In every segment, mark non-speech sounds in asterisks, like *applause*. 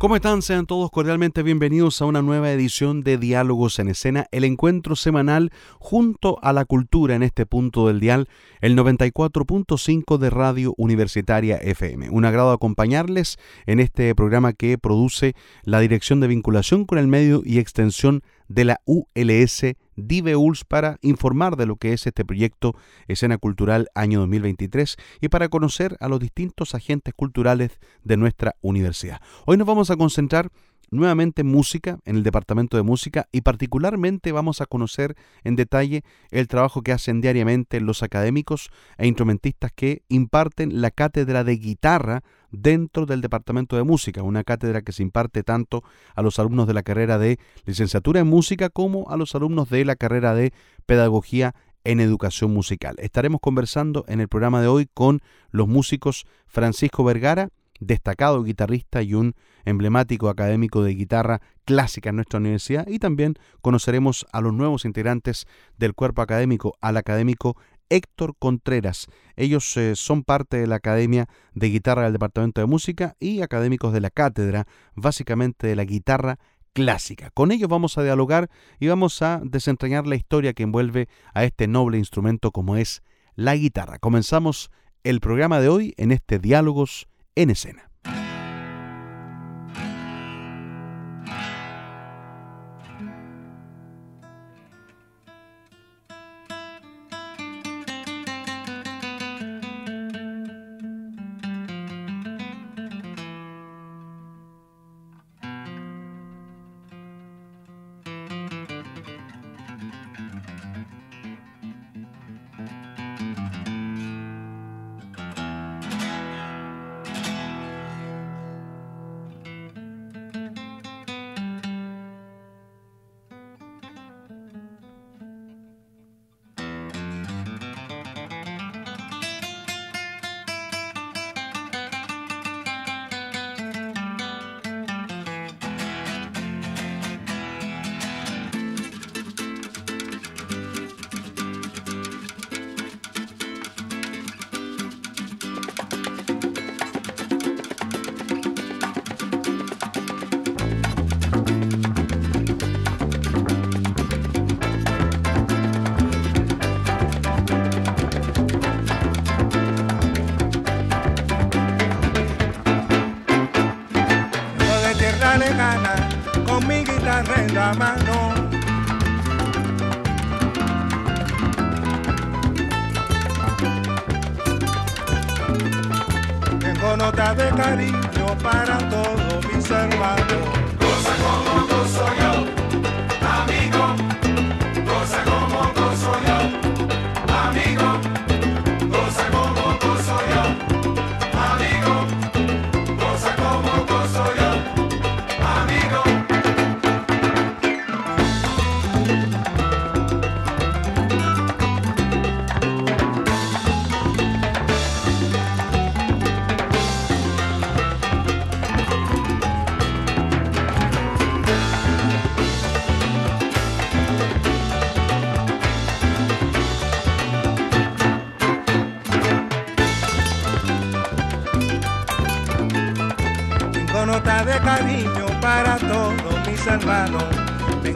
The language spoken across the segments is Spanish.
¿Cómo están? Sean todos cordialmente bienvenidos a una nueva edición de Diálogos en Escena, el encuentro semanal junto a la cultura en este punto del dial, el 94.5 de Radio Universitaria FM. Un agrado acompañarles en este programa que produce la Dirección de Vinculación con el Medio y Extensión de la ULS DIVEULS para informar de lo que es este proyecto Escena Cultural año 2023 y para conocer a los distintos agentes culturales de nuestra universidad. Hoy nos vamos a concentrar nuevamente música, en el departamento de música, y particularmente vamos a conocer en detalle el trabajo que hacen diariamente los académicos e instrumentistas que imparten la cátedra de guitarra dentro del departamento de música, una cátedra que se imparte tanto a los alumnos de la carrera de licenciatura en música como a los alumnos de la carrera de pedagogía en educación musical. Estaremos conversando en el programa de hoy con los músicos Francisco Vergara, destacado guitarrista y un emblemático académico de guitarra clásica en nuestra universidad y también conoceremos a los nuevos integrantes del cuerpo académico, al académico Héctor Contreras. Ellos eh, son parte de la Academia de Guitarra del Departamento de Música y académicos de la cátedra, básicamente de la guitarra clásica. Con ellos vamos a dialogar y vamos a desentrañar la historia que envuelve a este noble instrumento como es la guitarra. Comenzamos el programa de hoy en este Diálogos en escena. De tierra lejana con mi guitarra en la mano. Cosa como gozo yo, amigo, cosa como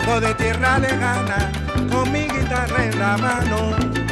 gozo yo, amigo.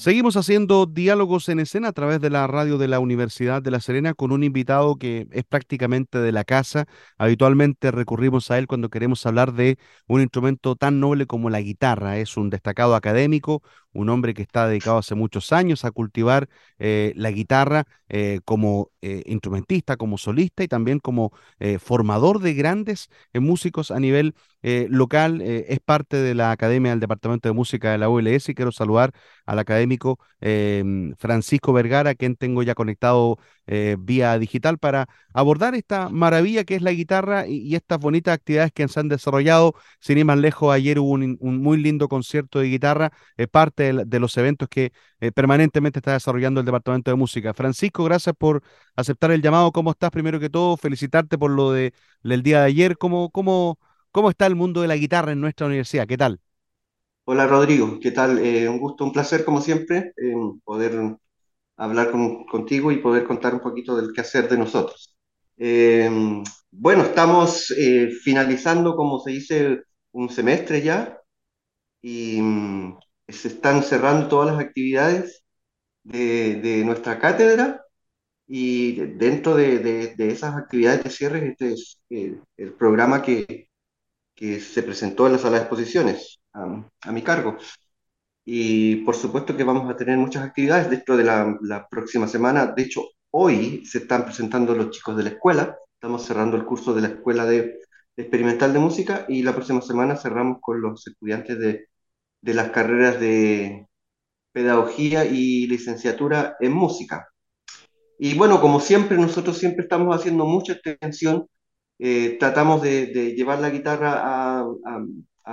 Seguimos haciendo diálogos en escena a través de la radio de la Universidad de La Serena con un invitado que es prácticamente de la casa. Habitualmente recurrimos a él cuando queremos hablar de un instrumento tan noble como la guitarra. Es un destacado académico, un hombre que está dedicado hace muchos años a cultivar eh, la guitarra eh, como eh, instrumentista, como solista y también como formador de grandes músicos a nivel local. Es parte de la Academia del Departamento de Música de la ULS y quiero saludar al académico em, Francisco Vergara, quien tengo ya conectado vía digital para abordar esta maravilla que es la guitarra y, estas bonitas actividades que se han desarrollado. Sin ir más lejos, ayer hubo un, muy lindo concierto de guitarra, parte de, de los eventos que permanentemente está desarrollando el Departamento de Música. Francisco, gracias por aceptar el llamado. ¿Cómo estás? Primero que todo, felicitarte por lo de, del día de ayer. ¿Cómo, cómo, cómo está el mundo de la guitarra en nuestra universidad? ¿Qué tal? Hola Rodrigo, ¿qué tal? Eh, un gusto, un placer como siempre eh, poder hablar con- contigo y poder contar un poquito del quehacer de nosotros. Eh, bueno, estamos eh, finalizando, como se dice, un semestre ya y mm, se están cerrando todas las actividades de, nuestra cátedra y dentro de, de- esas actividades de cierre este es eh, el programa que, que se presentó en la sala de exposiciones a mi cargo. Y por supuesto que vamos a tener muchas actividades dentro de la, próxima semana. De hecho, hoy se están presentando los chicos de la escuela. Estamos cerrando el curso de la Escuela de, de Experimental de Música y la próxima semana cerramos con los estudiantes de las carreras de Pedagogía y Licenciatura en Música. Y bueno, como siempre, nosotros siempre estamos haciendo mucha extensión. eh, tratamos de, llevar la guitarra a,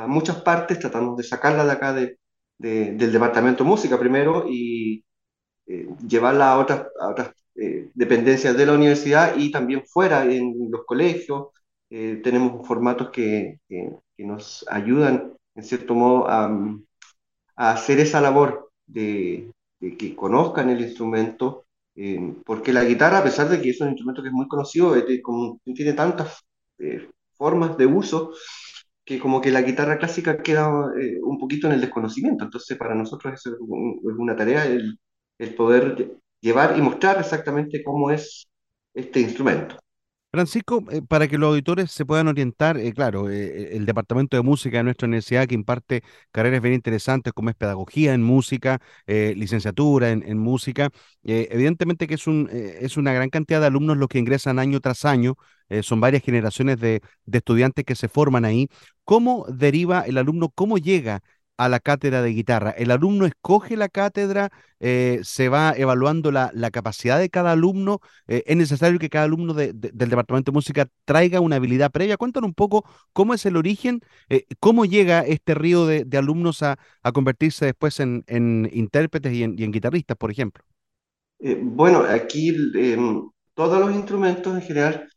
muchas partes, tratamos de sacarla de acá de, de- del departamento de música primero y eh, llevarla a otras, eh, dependencias de la universidad y también fuera en los colegios. Tenemos formatos que, que- nos ayudan, en cierto modo, a hacer esa labor de, de que conozcan el instrumento, eh, porque la guitarra, a pesar de que es un instrumento que es muy conocido, es como, tiene tantas eh, formas de uso, que como que la guitarra clásica queda eh, un poquito en el desconocimiento. Entonces, para nosotros eso es, un- es una tarea el, el poder lle- llevar y mostrar exactamente cómo es este instrumento. Francisco, eh, para que los auditores se puedan orientar, eh, claro, eh, el departamento de música de nuestra universidad que imparte carreras bien interesantes como es pedagogía en música, licenciatura en, música, evidentemente que es un, una gran cantidad de alumnos los que ingresan año tras año son varias generaciones de, de estudiantes que se forman ahí. ¿Cómo deriva el alumno, cómo llega a la cátedra de guitarra? ¿El alumno escoge la cátedra? Eh, ¿Se va evaluando la, la, capacidad de cada alumno? Eh, ¿Es necesario que cada alumno de, de, del Departamento de Música traiga una habilidad previa? Cuéntanos un poco cómo es el origen, eh, cómo llega este río de, de alumnos a, a, convertirse después en, en intérpretes y en, y en, guitarristas, por ejemplo. bueno, aquí em, todos los instrumentos en general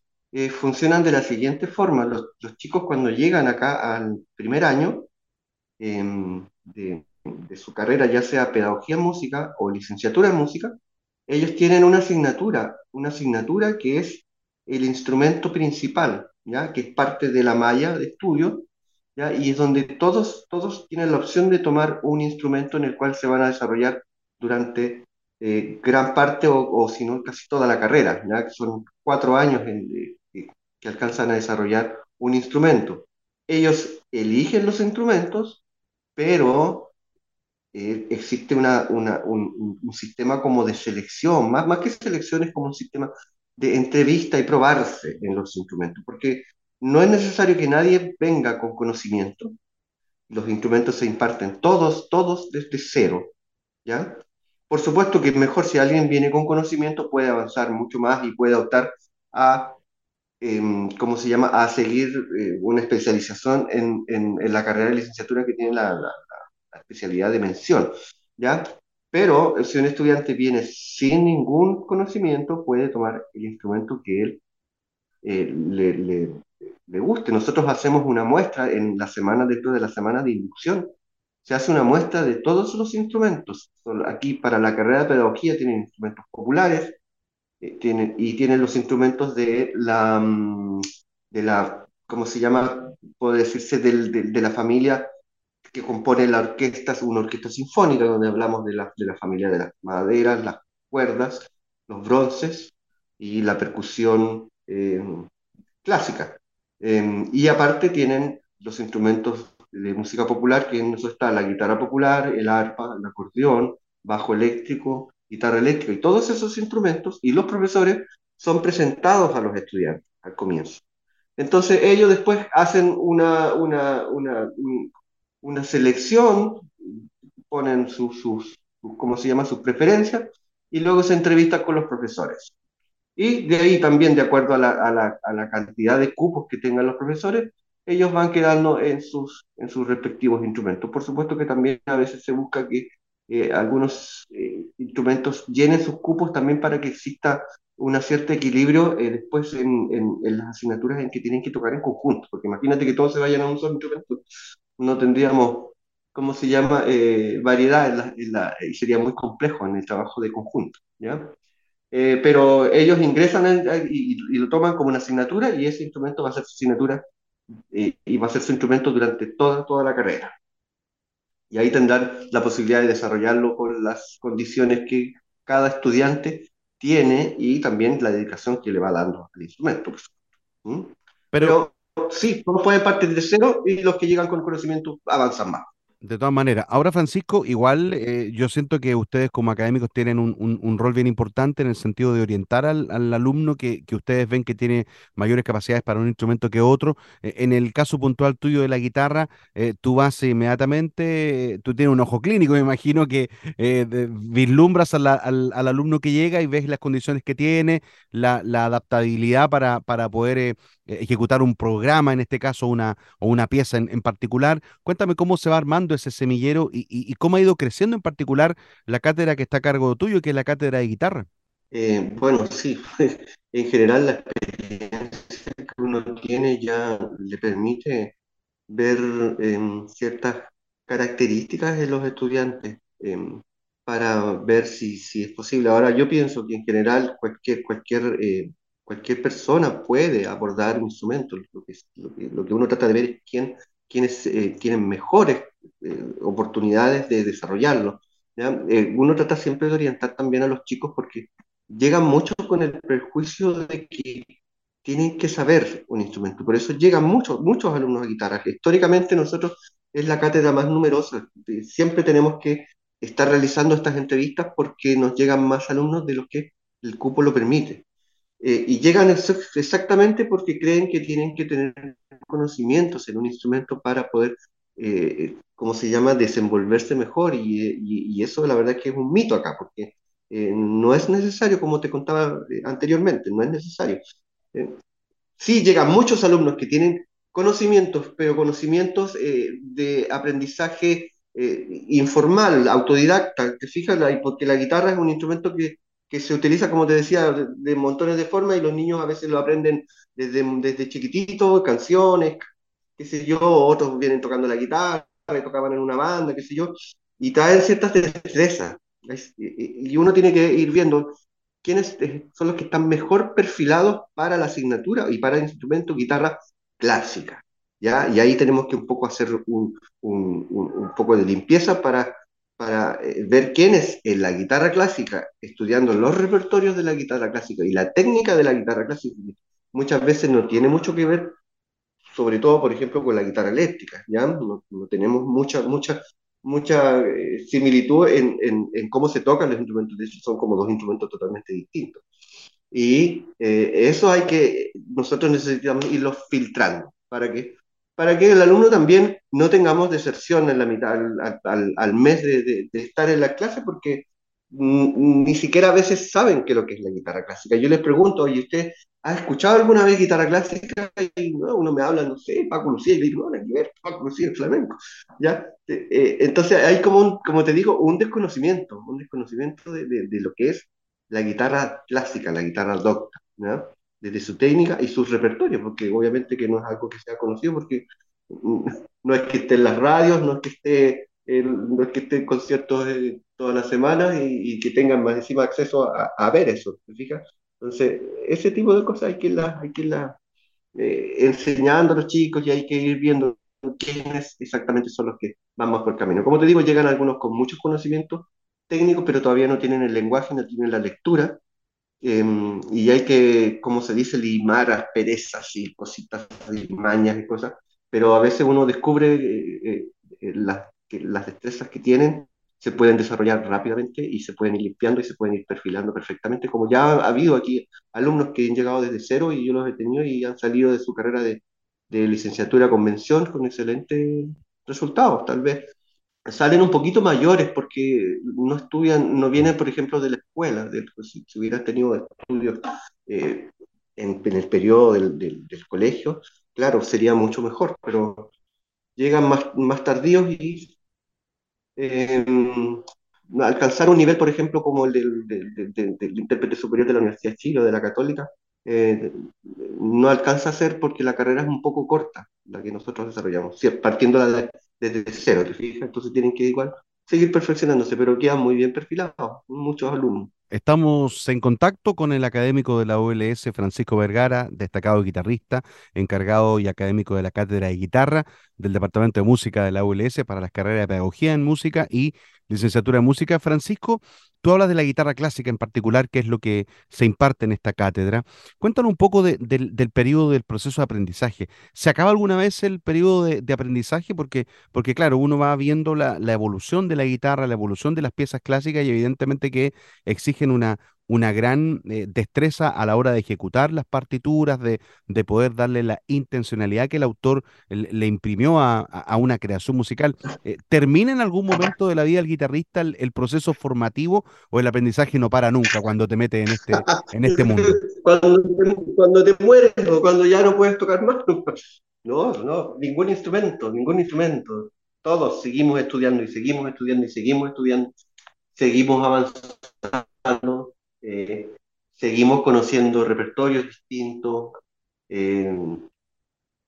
funcionan de la siguiente forma. Los, los chicos cuando llegan acá al primer año, Em, de, de, su carrera, ya sea pedagogía en música o licenciatura en música, ellos tienen una asignatura, una asignatura que es el instrumento principal, ¿ya? que es parte de la malla de estudio, ¿ya? y es donde todos, todos tienen la opción de tomar un instrumento en el cual se van a desarrollar durante eh, gran parte o, o, si no casi toda la carrera, ¿ya? que son cuatro años en, eh, que alcanzan a desarrollar un instrumento. Ellos eligen los instrumentos pero eh, existe una, un, sistema como de selección, más, más que selección es como un sistema de entrevista y probarse en los instrumentos, porque no es necesario que nadie venga con conocimiento, los instrumentos se imparten todos, todos desde cero, ¿ya? Por supuesto que mejor si alguien viene con conocimiento puede avanzar mucho más y puede optar a ¿cómo se llama?, a seguir eh, una especialización en, en, en, la carrera de licenciatura que tiene la, la, la, especialidad de mención, ¿ya? Pero si un estudiante viene sin ningún conocimiento, puede tomar el instrumento que él eh, le, le, le, guste. Nosotros hacemos una muestra en la semana, dentro de la semana de inducción, se hace una muestra de todos los instrumentos. Aquí para la carrera de pedagogía tienen instrumentos populares, eh, tienen, y tienen los instrumentos de la, mm, de la, ¿cómo se llama? Puede decirse del, de, la familia que compone la orquesta, una orquesta sinfónica, donde hablamos de la, de la familia de las maderas, las cuerdas, los bronces y la percusión eh, clásica. Eh, y aparte tienen los instrumentos de música popular, que en eso está la guitarra popular, el arpa, el acordeón, bajo eléctrico, guitarra eléctrica y todos esos instrumentos, y los profesores son presentados a los estudiantes al comienzo. Entonces ellos después hacen una, una, una, una selección, ponen sus, sus, ¿cómo se llama?, sus preferencias, y luego se entrevistan con los profesores. Y de ahí también, de acuerdo a la, a la, a la cantidad de cupos que tengan los profesores, ellos van quedando en sus, en sus respectivos instrumentos. Por supuesto que también a veces se busca que eh, algunos eh, instrumentos llenen sus cupos también para que exista un cierto equilibrio eh, después en, en, en, las asignaturas en que tienen que tocar en conjunto, porque imagínate que todos se vayan a un solo instrumento, no tendríamos, ¿cómo se llama?, eh, variedad en la, la, y sería muy complejo en el trabajo de conjunto, ¿ya? Eh, pero ellos ingresan en, y, y, lo toman como una asignatura y ese instrumento va a ser su asignatura y va a ser su instrumento durante toda, toda la carrera y ahí tendrán la posibilidad de desarrollarlo con las condiciones que cada estudiante tiene y también la dedicación que le va dando al instrumento. ¿Mm? Pero, Pero sí, todos pueden partir de cero y los que llegan con conocimiento avanzan más. De todas maneras, ahora Francisco, igual eh, yo siento que ustedes como académicos tienen un, un, rol bien importante en el sentido de orientar al, al alumno que, que, ustedes ven que tiene mayores capacidades para un instrumento que otro. Eh, en el caso puntual tuyo de la guitarra, eh, tú vas inmediatamente, tú tienes un ojo clínico, *laughs* me imagino que de, vislumbras al, al, al, alumno que llega y ves las condiciones que tiene, la, la adaptabilidad para, para poder ejecutar un programa, en este caso una, o una pieza en, en particular. Cuéntame cómo se va armando ese semillero y, y, cómo ha ido creciendo en particular la cátedra que está a cargo tuyo, que es la cátedra de guitarra. Eh, bueno, sí, *laughs* en general la experiencia que uno tiene ya le permite ver eh, ciertas características de los estudiantes eh, para ver si, si es posible. Ahora yo pienso que en general cualquier, cualquier eh, cualquier persona puede abordar un instrumento. Lo que, lo que, lo que uno trata de ver es quién, quiénes eh, tienen mejores eh, oportunidades de desarrollarlo. Eh, uno trata siempre de orientar también a los chicos porque llegan muchos con el prejuicio de que tienen que saber un instrumento. Por eso llegan muchos, muchos alumnos a guitarra. Históricamente nosotros es la cátedra más numerosa. Siempre tenemos que estar realizando estas entrevistas porque nos llegan más alumnos de los que el cupo lo permite. Eh, y llegan exactamente porque creen que tienen que tener conocimientos en un instrumento para poder, eh, ¿cómo se llama?, desenvolverse mejor. Y, y, eso la verdad que es un mito acá, porque eh, no es necesario, como te contaba anteriormente, no es necesario. sí, llegan muchos alumnos que tienen conocimientos, pero conocimientos de aprendizaje informal, autodidacta, te fijas, porque la guitarra es un instrumento que que se utiliza, como te decía, de, montones de formas y los niños a veces lo aprenden desde, desde chiquititos, canciones, qué sé yo, otros vienen tocando la guitarra, tocaban en una banda, qué sé yo, y traen ciertas destrezas. Y uno tiene que ir viendo quiénes eh, son los que están mejor perfilados para la asignatura y para el instrumento guitarra clásica. ¿ya? Y ahí tenemos que un poco hacer un, un, un poco de limpieza para para eh, ver quiénes en la guitarra clásica, estudiando los repertorios de la guitarra clásica y la técnica de la guitarra clásica, muchas veces no tiene mucho que ver, sobre todo, por ejemplo, con la guitarra eléctrica, ¿ya? No, tenemos mucha, mucha, mucha eh, similitud en, en, en, cómo se tocan los instrumentos, de hecho son como dos instrumentos totalmente distintos. Y eh, eso hay que, nosotros necesitamos irlos filtrando para que para que el alumno también no tengamos deserción en la mitad, al, al, mes de, de, estar en la clase, porque ni siquiera a veces saben qué es lo que es la guitarra clásica. Yo les pregunto, oye, ¿usted ha escuchado alguna vez guitarra clásica? Y uno me habla, no sé, Paco Lucía, y digo, no, que ver, Paco Lucía, el flamenco. ¿Ya? Eh, entonces hay como, un, como te digo, un desconocimiento, un desconocimiento de, de, de, lo que es la guitarra clásica, la guitarra docta. ¿ya? Desde su técnica y sus repertorios, porque obviamente que no es algo que sea conocido, porque no es que esté en las radios, no es que esté, no es que esté en conciertos eh, todas las semanas y, que tengan más encima acceso a, a, ver eso, ¿te fijas? Entonces, ese tipo de cosas hay que irlas hay que la, eh, enseñando a los chicos y hay que ir viendo quiénes exactamente son los que van más por el camino. Como te digo, llegan algunos con muchos conocimientos técnicos, pero todavía no tienen el lenguaje, no tienen la lectura, Em, y hay que, como se dice, limar asperezas y cositas, y mañas y cosas, pero a veces uno descubre eh, eh, las, que las destrezas que tienen se pueden desarrollar rápidamente y se pueden ir limpiando y se pueden ir perfilando perfectamente, como ya ha habido aquí alumnos que han llegado desde cero y yo los he tenido y han salido de su carrera de, de licenciatura convención con excelentes resultados. Tal vez salen un poquito mayores porque no estudian, no vienen, por ejemplo, de la escuela. De, pues, si, hubieran tenido estudios eh, en, el periodo del, del, colegio, claro, sería mucho mejor, pero llegan más, más tardíos y eh, alcanzar un nivel, por ejemplo, como el del, del, del, intérprete superior de la Universidad de Chile o de la Católica, eh, no alcanza a ser porque la carrera es un poco corta, la que nosotros desarrollamos, partiendo de, desde cero, ¿te fijas? Entonces tienen que igual seguir perfeccionándose, pero quedan muy bien perfilados, muchos alumnos. Estamos en contacto con el académico de la OLS, Francisco Vergara, destacado guitarrista, encargado y académico de la Cátedra de Guitarra del Departamento de Música de la OLS para las carreras de Pedagogía en Música y Licenciatura en Música. Francisco, Tú hablas de la guitarra clásica en particular, que es lo que se imparte en esta cátedra. Cuéntanos un poco del periodo del proceso de aprendizaje. ¿Se acaba alguna vez el periodo de, aprendizaje? Porque, porque, claro, uno va viendo la, evolución de la guitarra, la evolución de las piezas clásicas y evidentemente que exigen una, una gran eh, destreza a la hora de ejecutar las partituras, de, de, poder darle la intencionalidad que el autor le, imprimió a, a, una creación musical. Eh, ¿Termina en algún momento de la vida del guitarrista el, proceso formativo o el aprendizaje no para nunca cuando te metes en este, en este mundo? *laughs* Cuando, cuando te mueres o cuando ya no puedes tocar más. No, no, ningún instrumento, ningún instrumento. Todos seguimos estudiando y seguimos estudiando y seguimos estudiando, seguimos avanzando eh, seguimos conociendo repertorios distintos. Eh,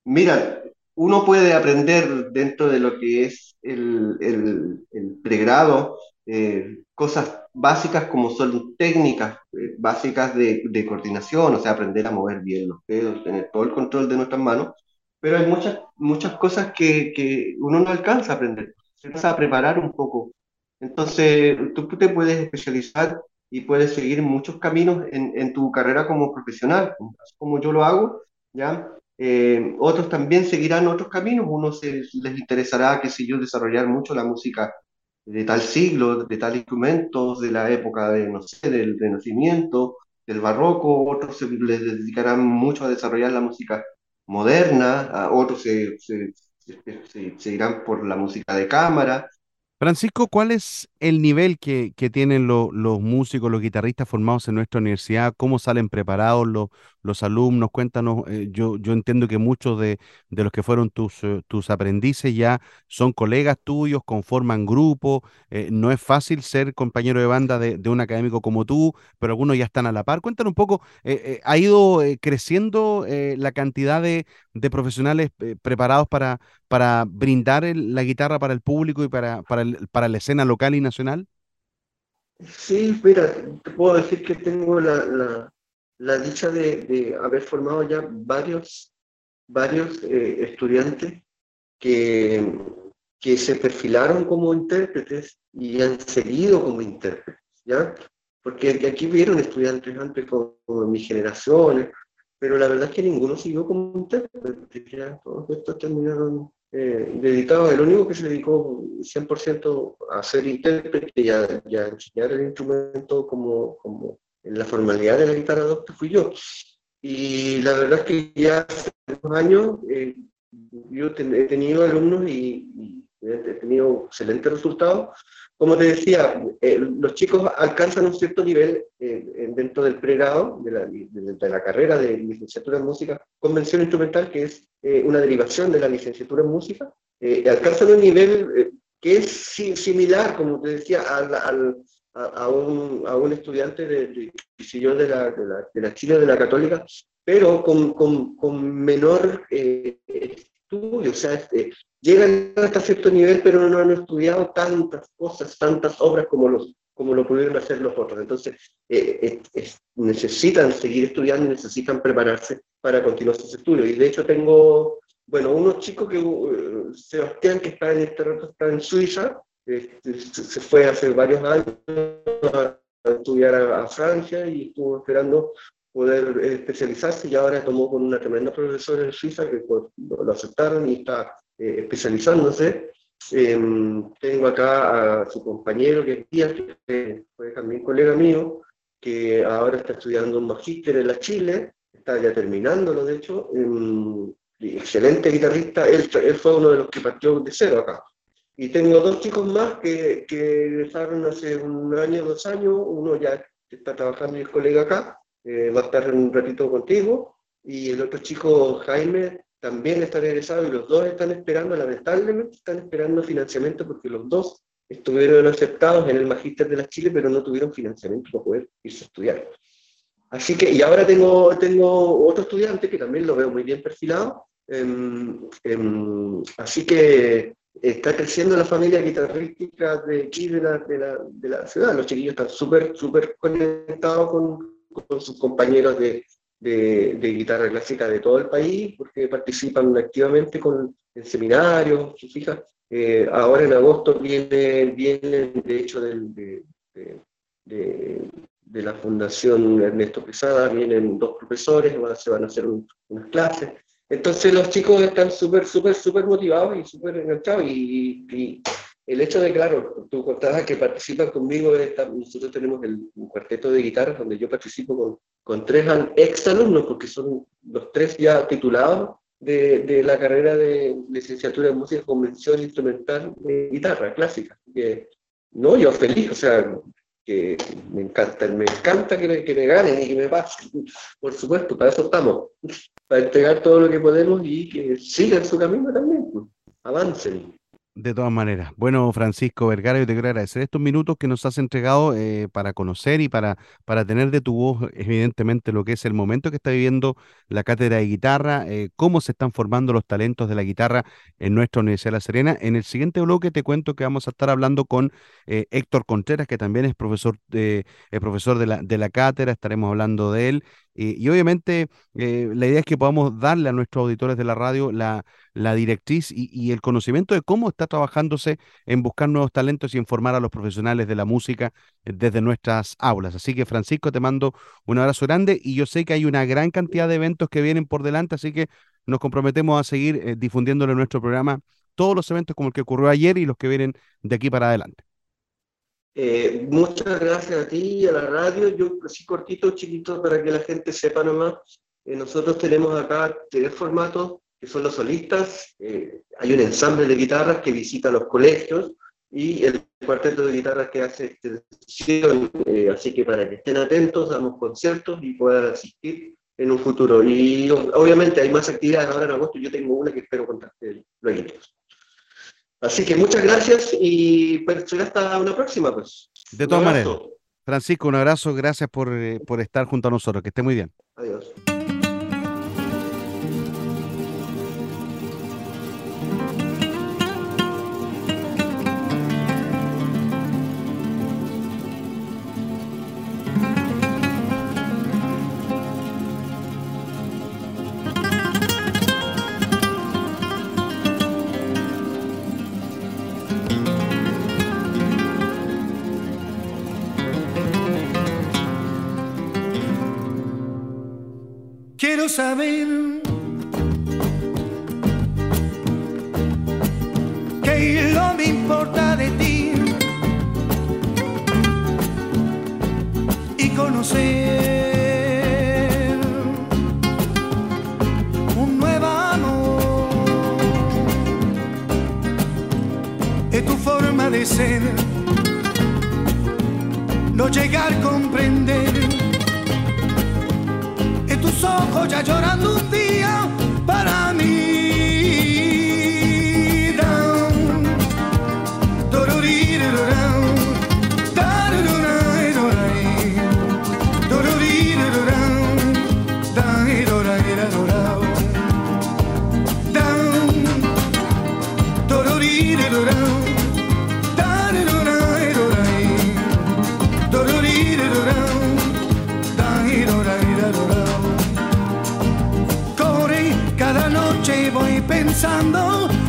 mira, uno puede aprender dentro de lo que es el, el, pregrado eh, cosas básicas como son técnicas básicas de, de, coordinación, o sea, aprender a mover bien los dedos, tener todo el control de nuestras manos, pero hay muchas, muchas cosas que, que uno no alcanza a aprender, se alcanza a preparar un poco. Entonces, tú te puedes especializar y puedes seguir muchos caminos en, tu carrera como profesional, como yo lo hago, ¿ya? Eh, otros también seguirán otros caminos, unos se, les interesará, qué sé yo, desarrollar mucho la música de tal siglo, de tal instrumentos, de la época de, no sé, del Renacimiento, del barroco, otros se les dedicarán mucho a desarrollar la música moderna, otros se, se, se- por la música de cámara. Francisco, ¿cuál es el nivel que, tienen lo- los músicos, los guitarristas formados en nuestra universidad? ¿Cómo salen preparados los, alumnos? Cuéntanos, eh, yo, yo entiendo que muchos de, los que fueron tus, eh, tus aprendices ya son colegas tuyos, conforman grupo. eh, no es fácil ser compañero de banda de, un académico como tú, pero algunos ya están a la par. Cuéntanos un poco, ¿ha ido creciendo la cantidad de, profesionales preparados para para brindar el- la guitarra para el público y para, para, el- para la escena local y nacional? Sí, mira, te puedo decir que tengo la, la, la dicha de, de haber formado ya varios, varios eh, estudiantes que, que se perfilaron como intérpretes y han seguido como intérpretes, ¿ya? Porque aquí vieron estudiantes antes como, como mi generación, pero la verdad es que ninguno siguió como intérprete, ya todos estos terminaron eh, dedicados, el único que se dedicó 100% a ser intérprete y a, y a enseñar el instrumento como, como en la formalidad de la guitarra docta fui yo. Y la verdad es que ya hace unos años eh, yo ten- he tenido alumnos y, y he tenido excelentes resultados. Como te decía, eh, los chicos alcanzan un cierto nivel eh, dentro del pregrado, de la, de, de la carrera de licenciatura en música, convención instrumental, que es eh, una derivación de la licenciatura en música, eh, alcanzan un nivel eh, que es si- similar, como te decía, al, al- a, a un, a un estudiante de, de, de, la, de, la, de la Chile, de la Católica, pero con, con, con menor eh, estudio, o sea, este, llegan hasta cierto nivel, pero no han estudiado tantas cosas, tantas obras como, los, como lo pudieron hacer los otros. Entonces, eh, eh, es- necesitan seguir estudiando y necesitan prepararse para continuar sus estudios. Y de hecho tengo, bueno, unos chicos que, uh, Sebastián, que está en este rato, está en Suiza, este, se fue hace varios años a estudiar a, a Francia y estuvo esperando poder eh, especializarse y ahora tomó con una tremenda profesora en Suiza que pues, lo, aceptaron y está eh, especializándose. Em, tengo acá a su compañero que es Díaz, que fue también colega mío, que ahora está estudiando un magíster en la Chile, está ya terminándolo de hecho, y excelente guitarrista, él, él fue uno de los que partió de cero acá. Y tengo dos chicos más que, que egresaron hace un año, dos años, uno ya está trabajando y es colega acá, eh, va a estar un ratito contigo, y el otro chico, Jaime, también está egresado y los dos están esperando, lamentablemente están esperando financiamiento porque los dos estuvieron aceptados en el Magíster de la Chile, pero no tuvieron financiamiento para poder irse a estudiar. Así que, y ahora tengo, tengo otro estudiante que también lo veo muy bien perfilado, em, em, así que está creciendo la familia guitarrística de aquí, de la, de la, de la ciudad. Los chiquillos están súper, súper conectados con, con sus compañeros de, de, de guitarra clásica de todo el país, porque participan activamente con, en seminarios, ¿se fija? Eh, ahora en agosto viene, viene de hecho del, de, de, de, de la Fundación Ernesto Quesada, vienen dos profesores, van- se van a hacer un- unas clases. Entonces los chicos están súper, súper, súper motivados y súper enganchados. Y, y el hecho de, claro, tú contabas que participan conmigo, esta- nosotros tenemos el, un cuarteto de guitarras donde yo participo con, con tres ex alumnos, porque son los tres ya titulados de, de la carrera de licenciatura en música con mención instrumental de guitarra clásica. Que, no, yo feliz, o sea, que me encanta, me encanta que me, que me ganen y que me pasen. Por supuesto, para eso estamos, para entregar todo lo que podemos y que sigan su camino también, pues. avancen. De todas maneras. Bueno, Francisco Vergara, yo te quiero agradecer estos minutos que nos has entregado eh, para conocer y para, para tener de tu voz, evidentemente, lo que es el momento que está viviendo la cátedra de guitarra, eh, cómo se están formando los talentos de la guitarra en nuestra Universidad de La Serena. En el siguiente bloque te cuento que vamos a estar hablando con eh, Héctor Contreras, que también es profesor de, es profesor de la, de la cátedra, estaremos hablando de él. Y, y obviamente eh, la idea es que podamos darle a nuestros auditores de la radio la, directriz y, el conocimiento de cómo está trabajándose en buscar nuevos talentos y en formar a los profesionales de la música eh, desde nuestras aulas. Así que Francisco, te mando un abrazo grande y yo sé que hay una gran cantidad de eventos que vienen por delante, así que nos comprometemos a seguir eh, difundiéndole nuestro programa todos los eventos como el que ocurrió ayer y los que vienen de aquí para adelante. Eh, muchas gracias a ti y a la radio. Yo, así cortito, chiquito, para que la gente sepa nomás. Eh, nosotros tenemos acá tres formatos, que son los solistas. Eh, hay un ensamble de guitarras que visita los colegios y el cuarteto de guitarras que hace extensión. así que para que estén atentos, damos conciertos y puedan asistir en un futuro. Y obviamente hay más actividades ahora en agosto. Yo tengo una que espero contarte luego. Así que muchas gracias y pues, hasta una próxima, pues. De todas maneras. Francisco, un abrazo, gracias por, eh, por estar junto a nosotros, que esté muy bien. Adiós. Saber que lo me importa de ti y conocer un nuevo amor. Es tu forma de ser no llegar a comprender ojos ya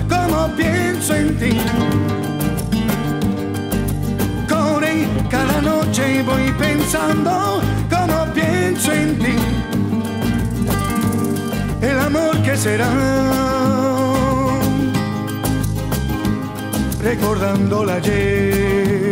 como pienso en ti. Corre cada noche voy pensando como pienso en ti. El amor que será. Recordando la ayer.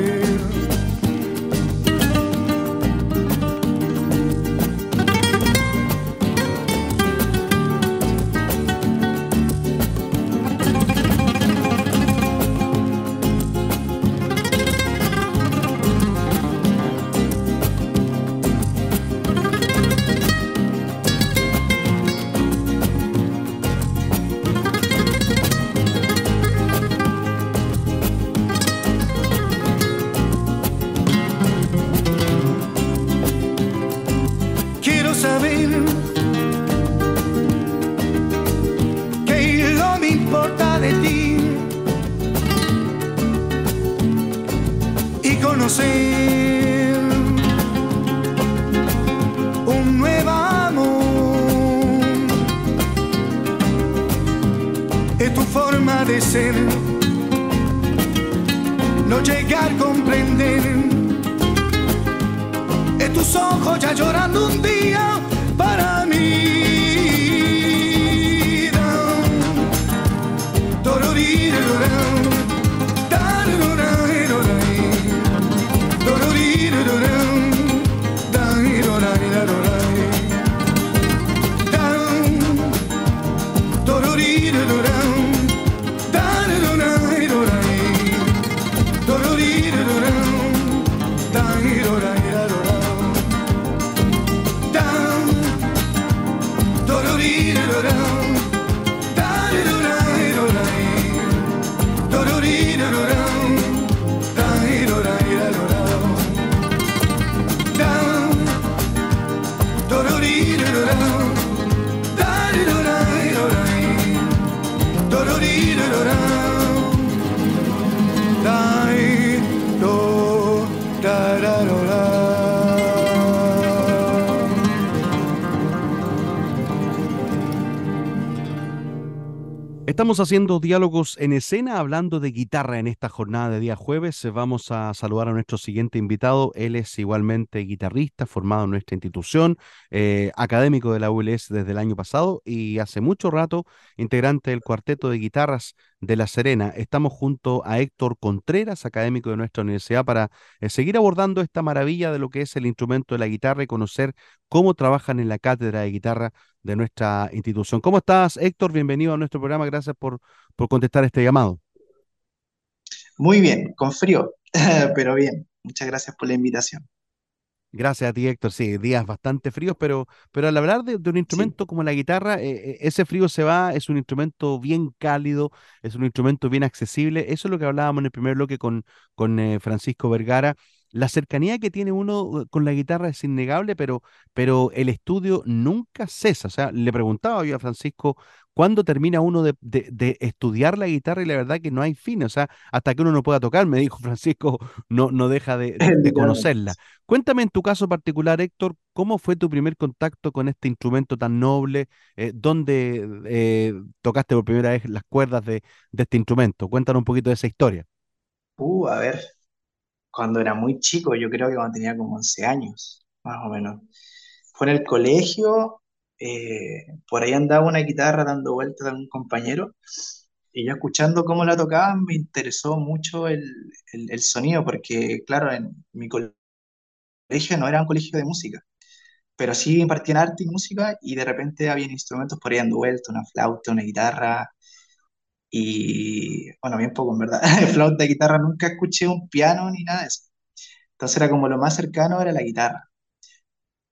Estamos haciendo diálogos en escena hablando de guitarra en esta jornada de día jueves. Vamos a saludar a nuestro siguiente invitado. Él es igualmente guitarrista, formado en nuestra institución, eh, académico de la ULS desde el año pasado y hace mucho rato integrante del cuarteto de guitarras de La Serena. Estamos junto a Héctor Contreras, académico de nuestra universidad, para eh, seguir abordando esta maravilla de lo que es el instrumento de la guitarra y conocer cómo trabajan en la cátedra de guitarra de nuestra institución. ¿Cómo estás, Héctor? Bienvenido a nuestro programa. Gracias por, por contestar este llamado. Muy bien, con frío, *laughs* pero bien. Muchas gracias por la invitación. Gracias a ti, Héctor. Sí, días bastante fríos, pero, pero al hablar de, un instrumento como la guitarra, eh, eh, ese frío se va, es un instrumento bien cálido, es un instrumento bien accesible. Eso es lo que hablábamos en el primer bloque con, con eh, Francisco Vergara la cercanía que tiene uno uh, con la guitarra es innegable, pero, pero el estudio nunca cesa. O sea, le preguntaba yo a Francisco, ¿cuándo termina uno de, estudiar la guitarra? Y la verdad que no hay fin. O sea, hasta que uno no pueda tocar, me dijo *laughs* Francisco, no, no deja de, conocerla. Cuéntame en tu caso particular, Héctor, ¿cómo fue tu primer contacto con este instrumento tan noble? Eh, ¿Dónde eh, tocaste por primera vez las cuerdas de, de este instrumento? Cuéntanos un poquito de esa historia. Uh, a ver, cuando era muy chico, yo creo que cuando tenía como 11 años, más o menos. Fue en el colegio, eh, por ahí andaba una guitarra dando vueltas de un compañero, y yo escuchando cómo la tocaban me interesó mucho el, el, sonido, porque claro, en mi colegio no era un colegio de música, pero sí impartían arte y música, y de repente había instrumentos por ahí dando vueltas, una flauta, una guitarra, y bueno, bien poco en verdad. *laughs* Flauta, guitarra, nunca escuché un piano ni nada de eso. Entonces era como lo más cercano era la guitarra.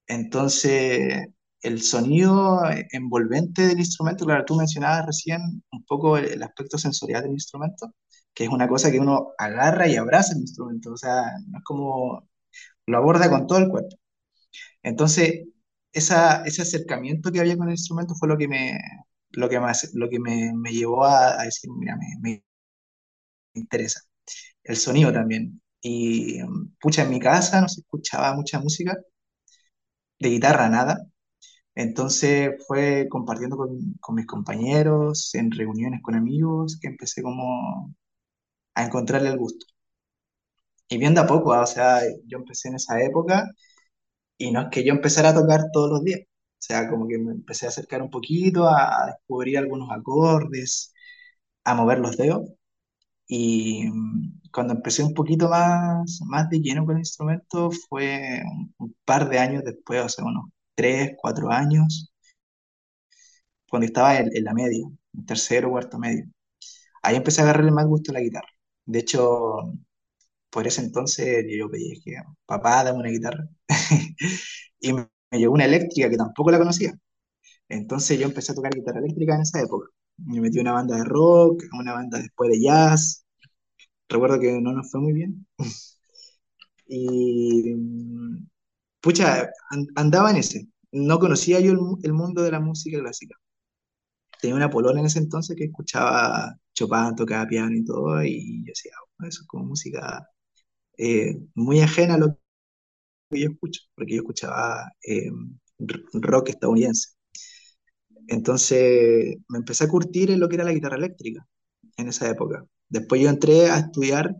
Entonces, el sonido envolvente del instrumento, claro, tú mencionabas recién un poco el, aspecto sensorial del instrumento, que es una cosa que uno agarra y abraza el instrumento, o sea, no es como lo aborda con todo el cuerpo. Entonces, esa, ese acercamiento que había con el instrumento fue lo que me, lo que, más, lo que me, me llevó a, decir, mira, me, me, interesa. El sonido también. Y pucha, en mi casa no se escuchaba mucha música, de guitarra nada. Entonces fue compartiendo con, con mis compañeros, en reuniones con amigos, que empecé como a encontrarle el gusto. Y viendo a poco, ah, o sea, yo empecé en esa época y no es que yo empezara a tocar todos los días, o sea, como que me empecé a acercar un poquito, a, descubrir algunos acordes, a mover los dedos. Y mm, cuando empecé un poquito más, más de lleno con el instrumento fue un, par de años después, o sea, unos tres, cuatro años, cuando estaba en, la media, en tercero cuarto medio. Ahí empecé a agarrarle más gusto a la guitarra. De hecho, por ese entonces yo pedí, que papá, dame una guitarra. *laughs* y me llegó una eléctrica que tampoco la conocía. Entonces yo empecé a tocar guitarra eléctrica en esa época. Me metí una banda de rock, una banda después de jazz. Recuerdo que no nos fue muy bien. *laughs* y pucha, andaba en ese. No conocía yo el, mundo de la música clásica. Tenía una polola en ese entonces que escuchaba Chopin, tocaba piano y todo, y yo decía, oh, eso es como música eh, muy ajena a lo que yo escucho, porque yo escuchaba eh, rock estadounidense. Entonces me empecé a curtir en lo que era la guitarra eléctrica en esa época. Después yo entré a estudiar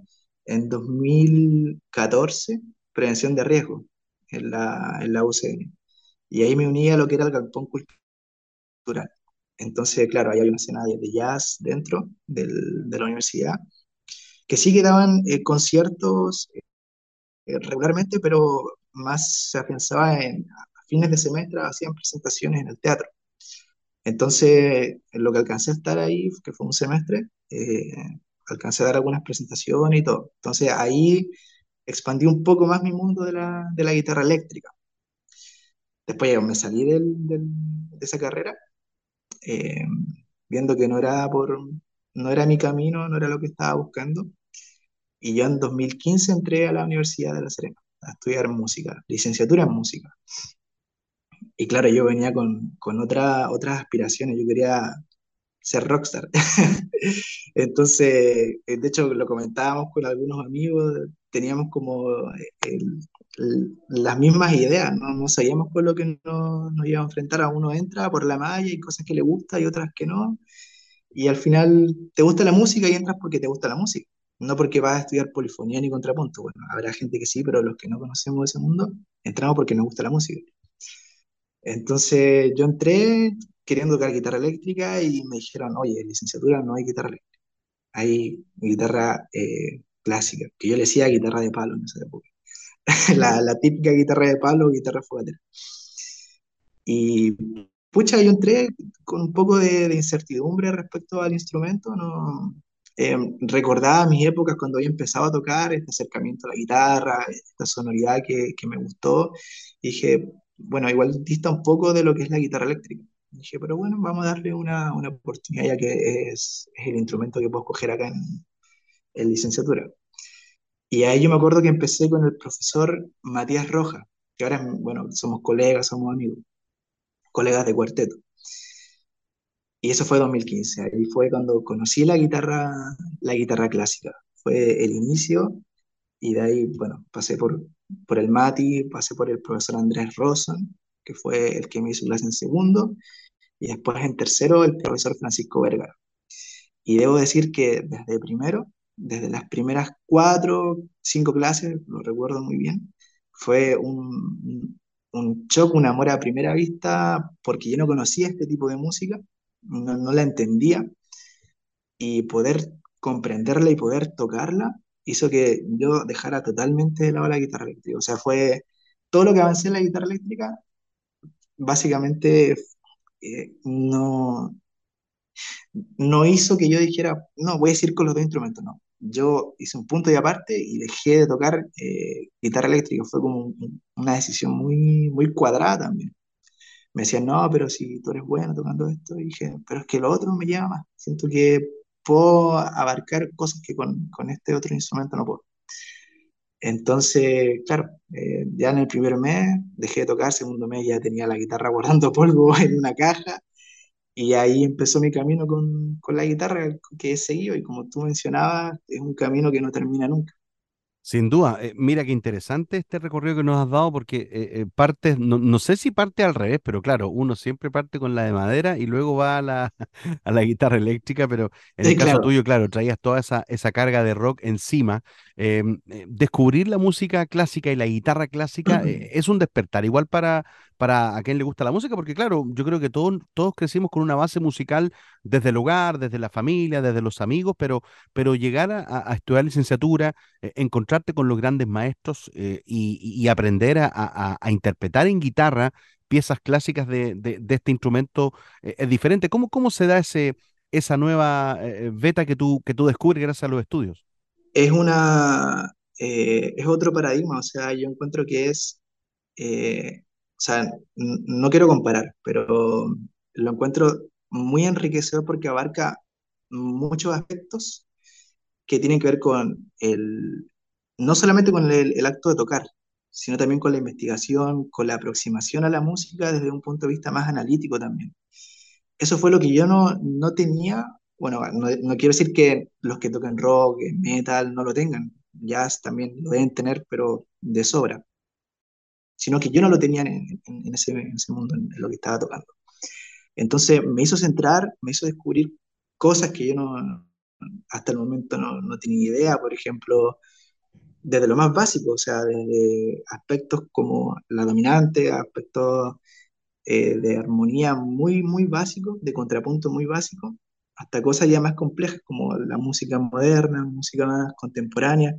en 2014 prevención de riesgo en la, en la UCN. Y ahí me uní a lo que era el galpón cultural. Entonces, claro, ahí había una escena de, jazz dentro del, de la universidad, que sí que daban eh, conciertos eh, regularmente, pero más se pensaba en a fines de semestre hacían presentaciones en el teatro. Entonces, en lo que alcancé a estar ahí, que fue un semestre, eh, alcancé a dar algunas presentaciones y todo. Entonces, ahí expandí un poco más mi mundo de la, de la guitarra eléctrica. Después me salí del, de esa carrera, eh, viendo que no era, por, no era mi camino, no era lo que estaba buscando. Y yo en 2015 entré a la Universidad de La Serena a estudiar música, licenciatura en música. Y claro, yo venía con, con otra, otras aspiraciones, yo quería ser rockstar. *laughs* Entonces, eh, de hecho, lo comentábamos con algunos amigos, teníamos como eh, las mismas ideas, ¿no? no sabíamos con lo que nos, nos iba a enfrentar, a uno entra por la malla y cosas que le gusta y otras que no. y al final te gusta la música y entras porque te gusta la música, no porque vas a estudiar polifonía ni contrapunto. Bueno, habrá gente que sí, pero los que no conocemos ese mundo, entramos porque nos gusta la música. Entonces yo entré queriendo tocar guitarra eléctrica y me dijeron, oye, en licenciatura no hay guitarra eléctrica, hay guitarra eh, clásica, que yo le decía guitarra de palo en esa época. *laughs* la, típica guitarra de palo, guitarra fogatera. Y pucha, yo entré con un poco de, incertidumbre respecto al instrumento, no, eh, recordaba mis épocas cuando había empezado a tocar, este acercamiento a la guitarra, esta sonoridad que, me gustó, dije, bueno, igual dista un poco de lo que es la guitarra eléctrica. dije, pero bueno, vamos a darle una, una oportunidad ya que es, es, el instrumento que puedo escoger acá en, en licenciatura. Y ahí yo me acuerdo que empecé con el profesor Matías Rojas, que ahora, bueno, somos colegas, somos amigos, colegas de cuarteto. Y eso fue 2015, ahí fue cuando conocí la guitarra, la guitarra clásica. Fue el inicio y de ahí, bueno, pasé por, por el Mati, pasé por el profesor Andrés Rosen, que fue el que me hizo clase en segundo, y después en tercero el profesor Francisco Vergara. Y debo decir que desde primero, desde las primeras cuatro, cinco clases, lo recuerdo muy bien, fue un, un shock, un amor a primera vista, porque yo no conocía este tipo de música, no, no la entendía, y poder comprenderla y poder tocarla hizo que yo dejara totalmente de lado la guitarra eléctrica. O sea, fue todo lo que avancé en la guitarra eléctrica, básicamente eh, no, no hizo que yo dijera, no, voy a decir con los dos instrumentos, no. Yo hice un punto y aparte y dejé de tocar eh, guitarra eléctrica. Fue como una decisión muy, muy cuadrada también. Me decían, no, pero si tú eres bueno tocando esto, y dije, pero es que lo otro me llama más. Siento que puedo abarcar cosas que con, con este otro instrumento no puedo. Entonces, claro, eh, ya en el primer mes dejé de tocar, segundo mes ya tenía la guitarra *laughs* guardando polvo en una caja y ahí empezó mi camino con, con la guitarra que he seguido y como tú mencionabas, es un camino que no termina nunca. Sin duda, eh, mira qué interesante este recorrido que nos has dado porque eh, parte, no, no, sé si parte al revés, pero claro, uno siempre parte con la de madera y luego va a la, *laughs* a la guitarra eléctrica, pero en el caso tuyo, claro, traías toda esa, esa carga de rock encima. Em, eh, descubrir la música clásica y la guitarra clásica *clears throat* es un despertar, igual para, para a quien le gusta la música, porque claro, yo creo que todos, todos crecimos con una base musical desde el hogar, desde la familia, desde los amigos, pero, pero llegar a, estudiar licenciatura, encontrarte con los grandes maestros y, aprender a, interpretar en guitarra piezas clásicas de, este instrumento es diferente. ¿Cómo, ¿Cómo se da ese, esa nueva beta que tú, que tú descubres gracias a los estudios? es una, eh, es otro paradigma, o sea, yo encuentro que es, eh, o sea, no quiero comparar, pero lo encuentro muy enriquecedor porque abarca muchos aspectos que tienen que ver con el, no solamente con el, acto de tocar, sino también con la investigación, con la aproximación a la música desde un punto de vista más analítico también. Eso fue lo que yo no, no tenía bueno, no, quiero decir que los que tocan rock, metal, no lo tengan, jazz también lo deben tener, pero de sobra, sino que yo no lo tenía en, ese, mundo, en, lo que estaba tocando. Entonces me hizo centrar, me hizo descubrir cosas que yo no, hasta el momento no, no tenía idea, por ejemplo, desde lo más básico, o sea, desde aspectos como la dominante, aspectos eh, de armonía muy, muy básicos, de contrapunto muy básico, hasta cosas ya más complejas como la música moderna, música más contemporánea,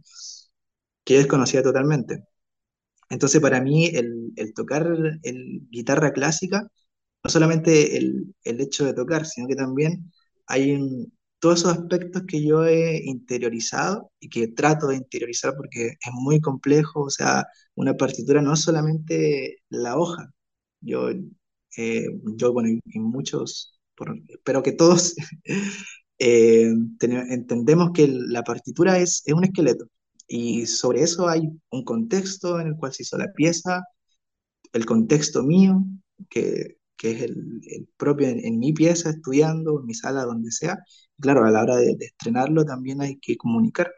que yo desconocía totalmente. Entonces para mí el, tocar el guitarra clásica, no solamente el, hecho de tocar, sino que también hay todos esos aspectos que yo he interiorizado y que trato de interiorizar porque es muy complejo, o sea, una partitura no es solamente la hoja. Yo, eh, yo bueno, en muchos espero que todos *laughs* eh, entendemos que la partitura es, es un esqueleto y sobre eso hay un contexto en el cual se hizo la pieza, el contexto mío, que, que es el, el propio en, mi pieza, estudiando, en mi sala, donde sea. Claro, a la hora de, estrenarlo también hay que comunicar.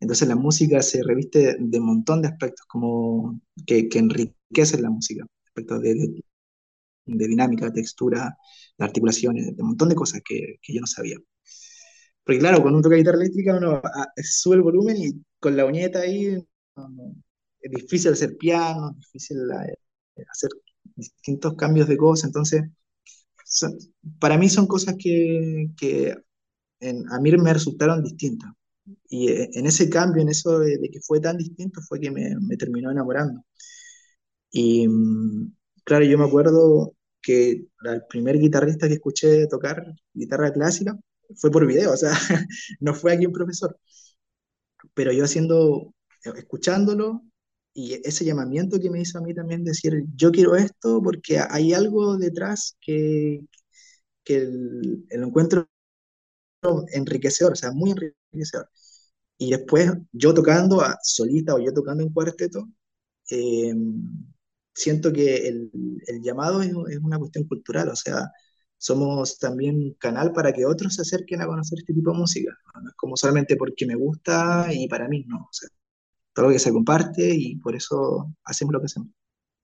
Entonces la música se reviste de, un montón de aspectos como que, que enriquecen la música, aspectos de, de dinámica, textura, las articulaciones, de un montón de cosas que, que yo no sabía. Porque claro, con un toque de guitarra eléctrica uno ah, sube el volumen y con la uñeta ahí es difícil hacer piano, es difícil eh, hacer distintos cambios de cosas, entonces para mí son cosas que, que a mí me resultaron distintas. Y eh, en ese cambio, en eso de, que fue tan distinto, fue que me, me terminó enamorando. Y mm, claro, yo me acuerdo que el primer guitarrista que escuché tocar guitarra clásica fue por video, o sea, *laughs* no fue aquí un profesor. Pero yo haciendo, escuchándolo, y ese llamamiento que me hizo a mí también decir, yo quiero esto porque hay algo detrás que, que el, el encuentro enriquecedor, o sea, muy enriquecedor. Y después yo tocando a solista o yo tocando en cuarteto, eh, siento que el, el llamado es, es, una cuestión cultural, o sea, somos también un canal para que otros se acerquen a conocer este tipo de música. No es como solamente porque me gusta y para mí, no. O sea, todo lo que se comparte y por eso hacemos lo que hacemos.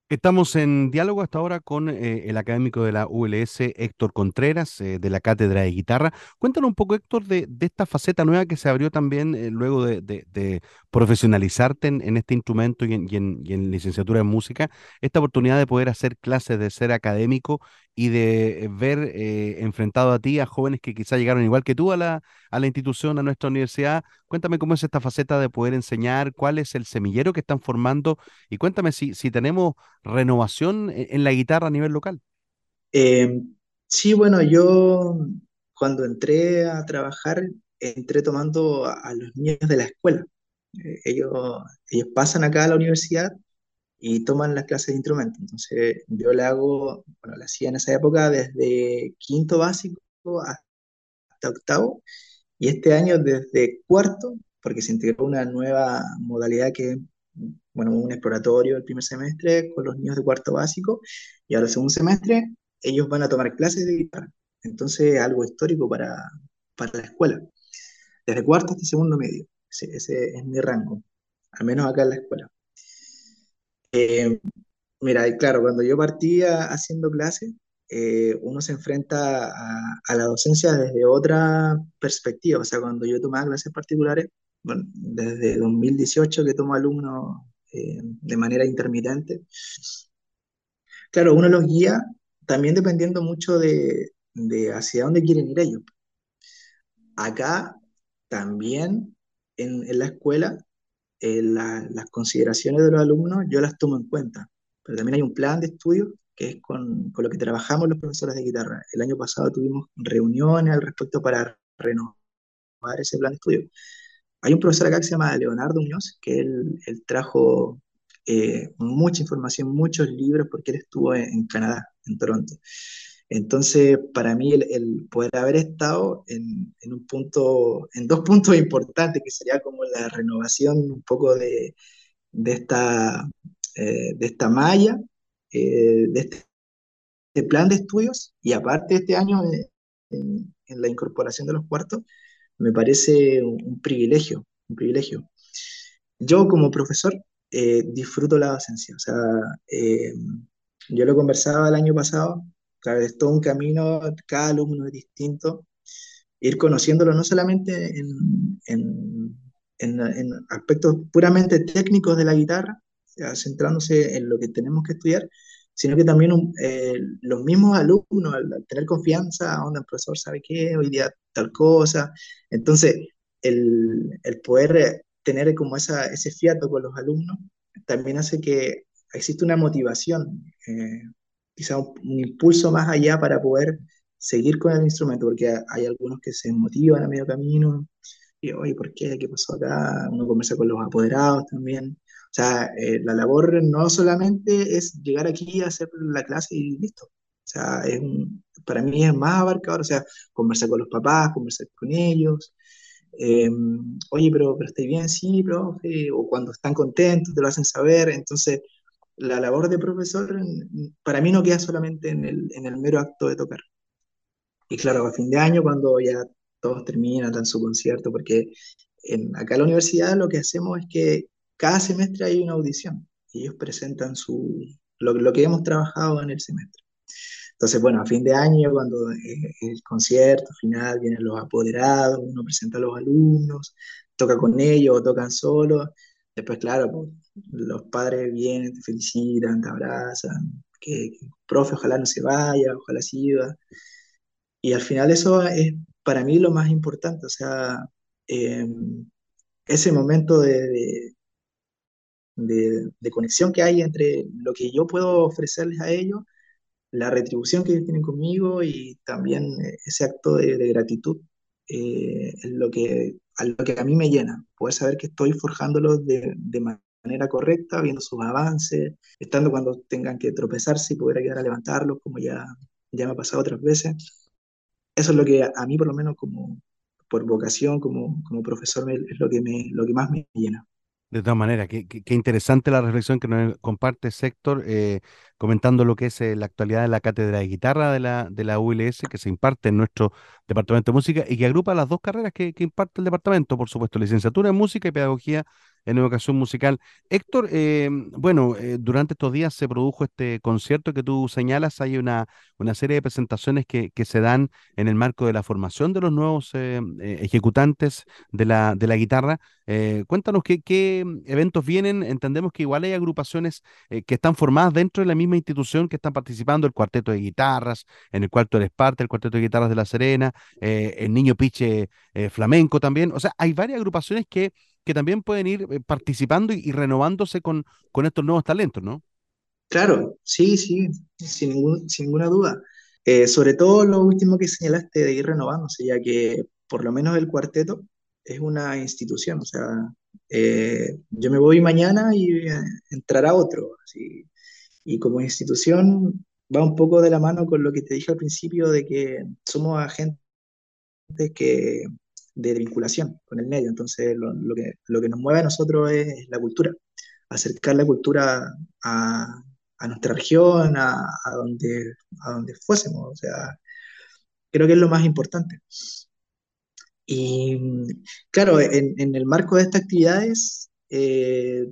Estamos en diálogo hasta ahora con eh, el académico de la ULS, Héctor Contreras, eh, de la Cátedra de Guitarra. Cuéntanos un poco, Héctor, de, esta faceta nueva que se abrió también eh, luego de, profesionalizarte en, este instrumento y en, licenciatura en música, esta oportunidad de poder hacer clases, de ser académico y de ver enfrentado a ti a jóvenes que quizá llegaron igual que tú a la, a la institución, a nuestra universidad. Cuéntame cómo es esta faceta de poder enseñar, cuál es el semillero que están formando y cuéntame si, si tenemos renovación e-, en la guitarra a nivel local? Eh, sí, bueno, yo cuando entré a trabajar, entré tomando a, los niños de la escuela. Eh, ellos pasan acá a la universidad y toman las clases de instrumento. Entonces yo le hago, bueno, la hacía en esa época desde quinto básico hasta octavo y este año desde cuarto, porque se integró una nueva modalidad que bueno, un exploratorio el primer semestre con los niños de cuarto básico y ahora el segundo semestre ellos van a tomar clases de guitarra. Entonces, algo histórico para, para la escuela. Desde cuarto hasta segundo medio. Ese, es mi rango, al menos acá en la escuela. Eh, mira, claro, cuando yo partía haciendo clases, eh, uno se enfrenta a, a, la docencia desde otra perspectiva. O sea, cuando yo tomaba clases particulares, bueno, desde 2018 que tomo alumnos eh, de manera intermitente. Claro, uno los guía también dependiendo mucho de, de hacia dónde quieren ir ellos. Acá también en, en la escuela eh, las consideraciones de los alumnos yo las tomo en cuenta, pero también hay un plan de estudio que es con, con, lo que trabajamos los profesores de guitarra. El año pasado tuvimos reuniones al respecto para renovar ese plan de estudio. Hay un profesor acá que se llama Leonardo Muñoz, que él, trajo eh, mucha información, muchos libros, porque él estuvo en, Canadá, en Toronto. Entonces, para mí, el, poder haber estado en, un punto, en dos puntos importantes, que sería como la renovación un poco de, esta, eh, de esta malla, eh, de este, plan de estudios, y aparte este año en, en la incorporación de los cuartos, me parece un, privilegio, un privilegio. Yo como profesor eh, disfruto la docencia, o sea, eh, yo lo conversaba el año pasado, claro, es todo un camino, cada alumno es distinto, ir conociéndolo no solamente en, en, en, aspectos puramente técnicos de la guitarra, centrándose en lo que tenemos que estudiar, sino que también eh, los mismos alumnos, al, tener confianza, donde el profesor sabe qué, hoy día tal cosa. Entonces, el, el poder tener como esa, ese fiato con los alumnos también hace que existe una motivación, eh, quizá un, impulso más allá para poder seguir con el instrumento, porque hay algunos que se motivan a medio camino, y oye, ¿por qué? ¿Qué pasó acá? Uno conversa con los apoderados también. O sea, eh, la labor no solamente es llegar aquí a hacer la clase y listo. O sea, es para mí es más abarcador, o sea, conversar con los papás, conversar con ellos. Em, Oye, pero, pero estoy bien, sí, profe, o cuando están contentos te lo hacen saber. Entonces, la labor de profesor para mí no queda solamente en el, en el mero acto de tocar. Y claro, a fin de año, cuando ya todos terminan, dan su concierto, porque acá en la universidad lo que hacemos es que cada semestre hay una audición y ellos presentan su, lo, lo que hemos trabajado en el semestre. Entonces, bueno, a fin de año, cuando el concierto final, vienen los apoderados, uno presenta a los alumnos, toca con ellos o tocan solos. Después, claro, pues, los padres vienen, te felicitan, te abrazan, que, profe, ojalá no se vaya, ojalá siga. Y al final eso es para mí lo más importante, o sea, em, ese momento de, de, de, conexión que hay entre lo que yo puedo ofrecerles a ellos, la retribución que ellos tienen conmigo y también ese acto de, gratitud eh, es lo que, a lo que a mí me llena, poder saber que estoy forjándolos de, de manera correcta, viendo sus avances, estando cuando tengan que tropezarse y poder ayudar a levantarlos, como ya, ya me ha pasado otras veces. Eso es lo que a, mí, por lo menos, como por vocación, como, como profesor, es lo que, me, lo que más me llena. De todas maneras, qué, qué, interesante la reflexión que nos comparte Sector, eh, comentando lo que es eh, la actualidad de la cátedra de guitarra de la, de la ULS que se imparte en nuestro departamento de música y que agrupa las dos carreras que, imparte el departamento, por supuesto, licenciatura en música y pedagogía en educación musical. Héctor, eh, bueno, eh, durante estos días se produjo este concierto que tú señalas, hay una, una serie de presentaciones que, que se dan en el marco de la formación de los nuevos eh, ejecutantes de la, de la guitarra. cuéntanos qué, qué, eventos vienen, entendemos que igual hay agrupaciones que están formadas dentro de la misma institución que están participando, el cuarteto de guitarras, en el cual tú eres parte, el cuarteto de guitarras de La Serena, el niño piche flamenco también, o sea, hay varias agrupaciones que que también pueden ir eh, participando y, renovándose con, con estos nuevos talentos, ¿no? Claro, sí, sí, sin, ningún, sin ninguna duda. Eh, sobre todo lo último que señalaste de ir renovándose, ya que por lo menos el cuarteto es una institución, o sea, eh, yo me voy mañana y entrará otro, así, y como institución va un poco de la mano con lo que te dije al principio de que somos agentes que de vinculación con el medio. Entonces, lo, que, lo que nos mueve a nosotros es, la cultura, acercar la cultura a, a nuestra región, a, a, donde, a donde fuésemos. O sea, creo que es lo más importante. Y claro, en, en el marco de estas actividades, eh,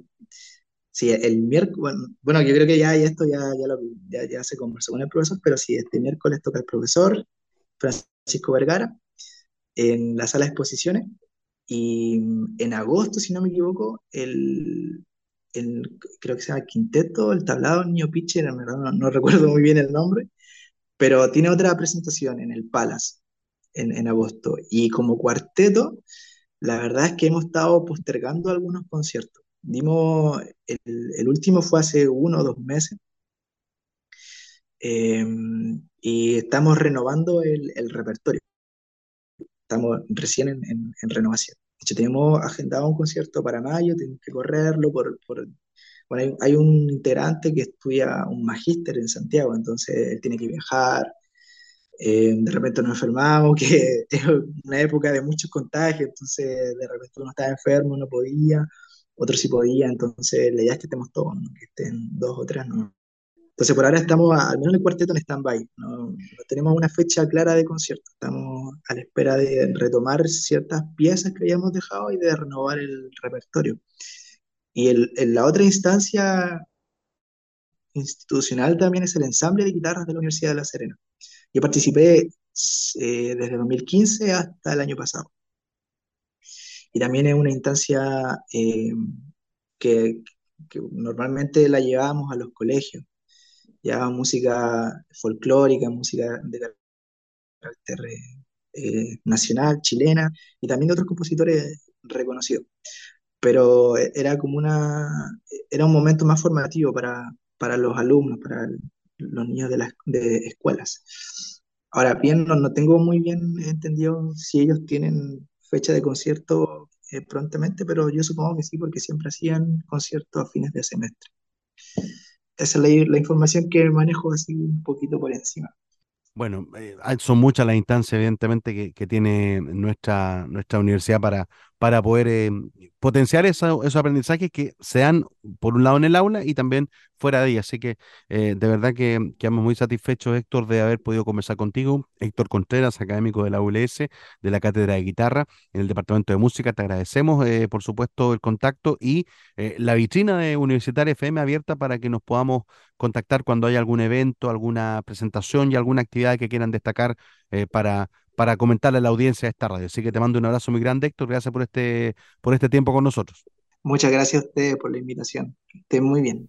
sí, el miércoles, bueno, yo creo que ya, esto ya, ya, lo, ya, ya se conversó con el profesor, pero sí, este miércoles toca el profesor Francisco Vergara, en la sala de exposiciones y en agosto, si no me equivoco, el, el creo que se llama Quinteto, el tablado Niño Pitcher, no, no, recuerdo muy bien el nombre, pero tiene otra presentación en el Palace en, en agosto. Y como cuarteto, la verdad es que hemos estado postergando algunos conciertos. Dimos, el, el último fue hace uno o dos meses. Eh, y estamos renovando el, el repertorio estamos recién en, en, renovación. De hecho, tenemos agendado un concierto para mayo, tenemos que correrlo por... por bueno, hay, hay, un integrante que estudia un magíster en Santiago, entonces él tiene que viajar, eh, de repente nos enfermamos, *laughs* que es una época de muchos contagios, entonces de repente uno estaba enfermo, no podía, otro sí podía, entonces la idea es que estemos todos, ¿no? que estén dos o tres, no, entonces, por ahora estamos, al menos en el cuarteto, en stand-by. No, no, tenemos una fecha clara de concierto. Estamos a la espera de retomar ciertas piezas que habíamos dejado y de renovar el repertorio. Y el, en la otra instancia institucional también es el ensamble de guitarras de la Universidad de La Serena. Yo participé eh, desde 2015 hasta el año pasado. Y también es una instancia eh, que, que normalmente la llevamos a los colegios ya música folclórica, música de carácter eh, nacional, chilena, y también de otros compositores reconocidos. Pero era como una, era un momento más formativo para, para los alumnos, para los niños de las de escuelas. Ahora bien, no, no, tengo muy bien entendido si ellos tienen fecha de concierto eh, prontamente, pero yo supongo que sí, porque siempre hacían conciertos a fines de semestre esa es la, información que manejo así un poquito por encima. Bueno, eh, son muchas las instancias, evidentemente, que, que, tiene nuestra, nuestra universidad para, para poder eh, potenciar esos aprendizajes que se dan, por un lado, en el aula y también fuera de ella. Así que eh, de verdad que quedamos muy satisfechos, Héctor, de haber podido conversar contigo. Héctor Contreras, académico de la ULS, de la Cátedra de Guitarra, en el Departamento de Música. Te agradecemos, eh, por supuesto, el contacto y la vitrina de Universitaria FM abierta para que nos podamos contactar cuando haya algún evento, alguna presentación y alguna actividad que quieran destacar para para comentarle a la audiencia de esta radio. Así que te mando un abrazo muy grande, Héctor. Gracias por este, por este tiempo con nosotros. Muchas gracias a ustedes por la invitación. Estén muy bien.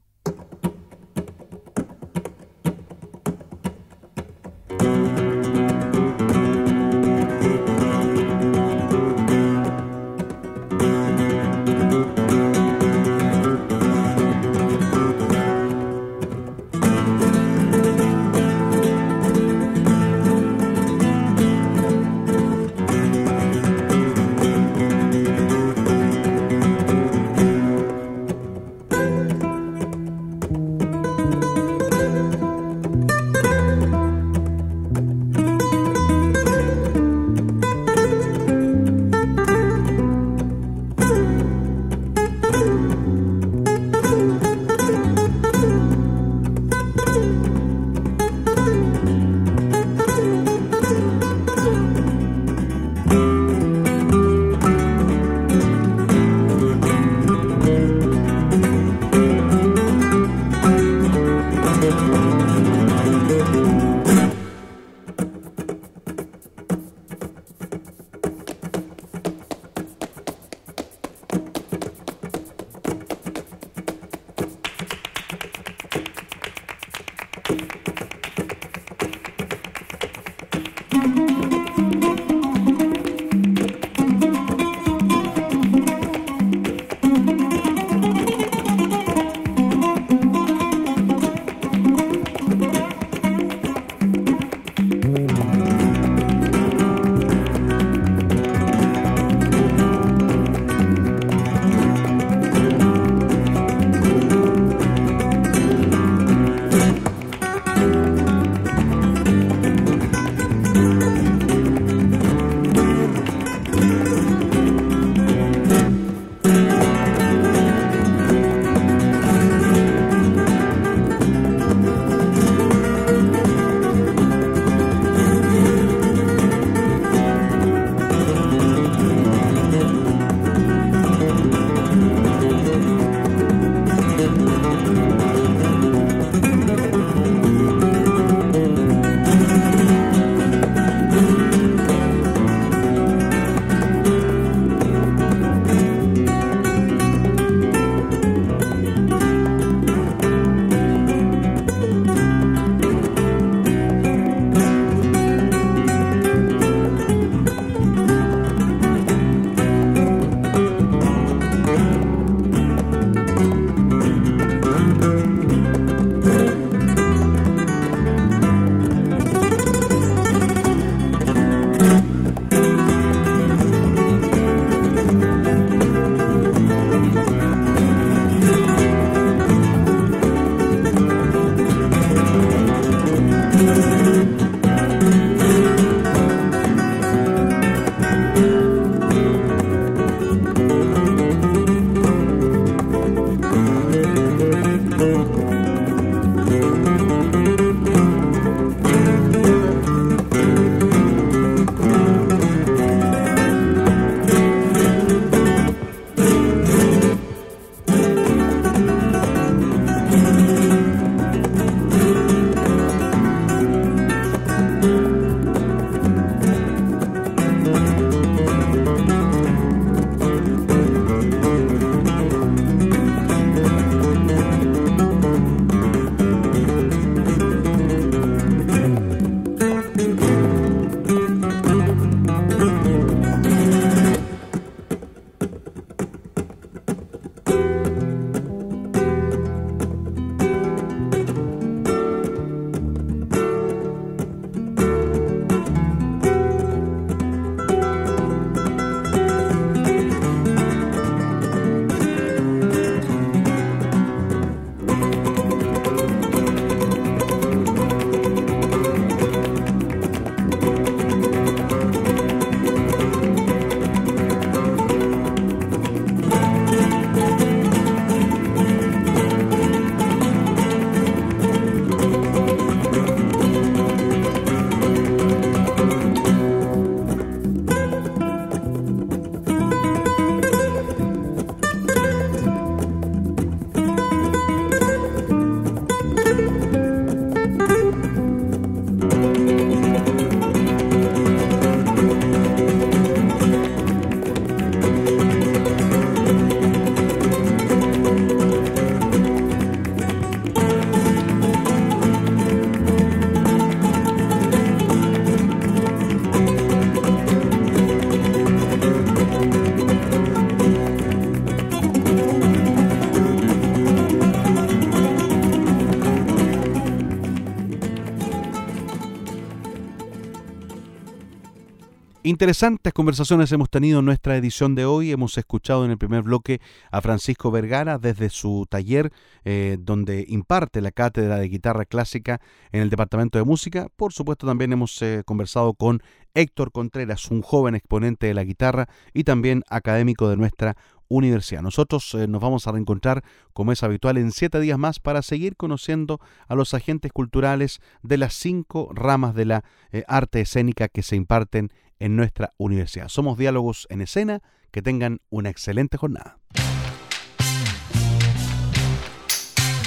Interesantes conversaciones hemos tenido en nuestra edición de hoy. Hemos escuchado en el primer bloque a Francisco Vergara desde su taller eh, donde imparte la cátedra de guitarra clásica en el Departamento de Música. Por supuesto también hemos eh, conversado con Héctor Contreras, un joven exponente de la guitarra y también académico de nuestra universidad. Nosotros eh, nos vamos a reencontrar, como es habitual, en siete días más para seguir conociendo a los agentes culturales de las cinco ramas de la arte escénica que se imparten en nuestra universidad. Somos Diálogos en Escena. Que tengan una excelente jornada.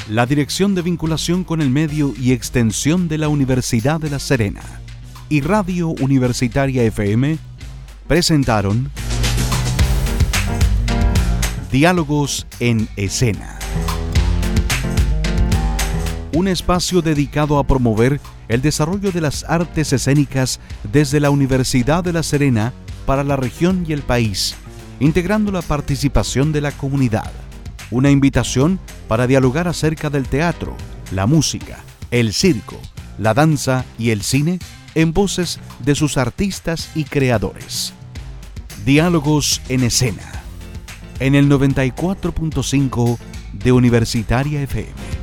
La Dirección de Vinculación con el Medio y Extensión de la Universidad de La Serena y Radio Universitaria FM presentaron Diálogos en Escena. Un espacio dedicado a promover el desarrollo de las artes escénicas desde la Universidad de La Serena para la región y el país, integrando la participación de la comunidad. Una invitación para dialogar acerca del teatro, la música, el circo, la danza y el cine en voces de sus artistas y creadores. Diálogos en escena. En el 94.5 de Universitaria FM.